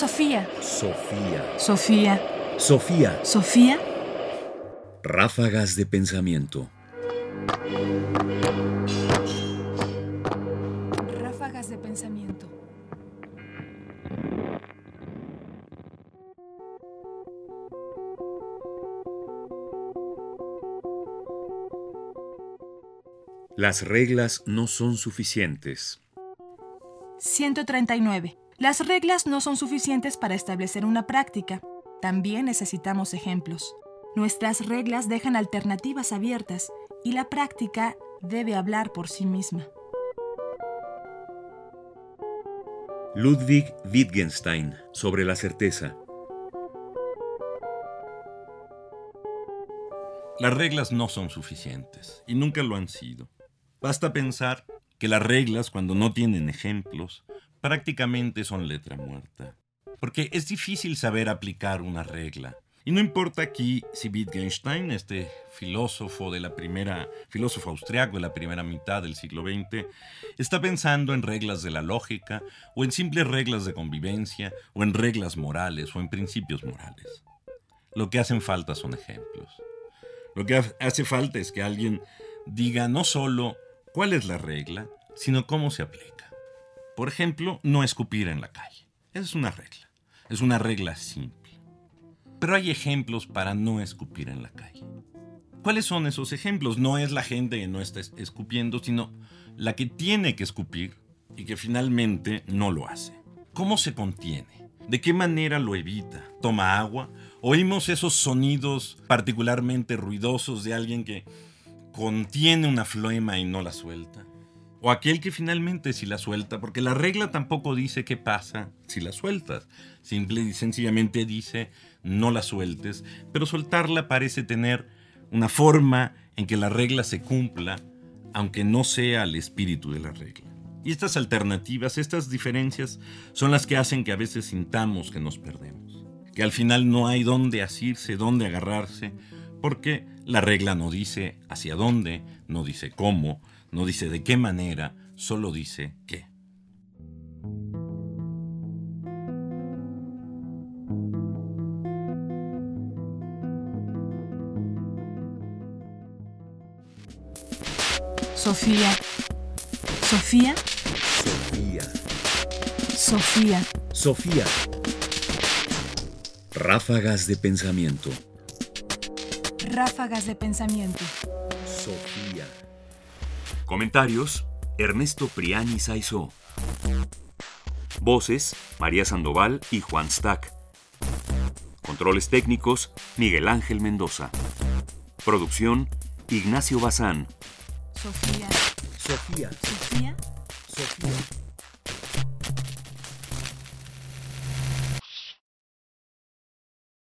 Sofía. Sofía. Sofía. Sofía. Sofía. Ráfagas de pensamiento. Ráfagas de pensamiento. Las reglas no son suficientes. 139. Las reglas no son suficientes para establecer una práctica. También necesitamos ejemplos. Nuestras reglas dejan alternativas abiertas y la práctica debe hablar por sí misma. Ludwig Wittgenstein sobre la certeza. Las reglas no son suficientes y nunca lo han sido. Basta pensar que las reglas, cuando no tienen ejemplos, prácticamente son letra muerta. Porque es difícil saber aplicar una regla. Y no importa aquí si Wittgenstein, este filósofo de la primera, filósofo austriaco de la primera mitad del siglo XX, está pensando en reglas de la lógica, o en simples reglas de convivencia, o en reglas morales, o en principios morales. Lo que hacen falta son ejemplos. Lo que hace falta es que alguien diga no solo cuál es la regla, sino cómo se aplica. Por ejemplo, no escupir en la calle. Esa es una regla. Es una regla simple. Pero hay ejemplos para no escupir en la calle. ¿Cuáles son esos ejemplos? No es la gente que no está escupiendo, sino la que tiene que escupir y que finalmente no lo hace. ¿Cómo se contiene? ¿De qué manera lo evita? ¿Toma agua? ¿Oímos esos sonidos particularmente ruidosos de alguien que contiene una flema y no la suelta? O aquel que finalmente si la suelta, porque la regla tampoco dice qué pasa si la sueltas. Simple y sencillamente dice no la sueltes, pero soltarla parece tener una forma en que la regla se cumpla, aunque no sea el espíritu de la regla. Y estas alternativas, estas diferencias, son las que hacen que a veces sintamos que nos perdemos. Que al final no hay dónde asirse, dónde agarrarse, porque la regla no dice hacia dónde, no dice cómo, no dice de qué manera, solo dice qué. Sofía. Sofía. Sofía. Sofía. Sofía. Ráfagas de pensamiento. Ráfagas de pensamiento. Sofía. Comentarios: Ernesto Priani Saizó. Voces: María Sandoval y Juan Stack. Controles técnicos: Miguel Ángel Mendoza. Producción: Ignacio Bazán. Sofía. Sofía. Sofía. Sofía.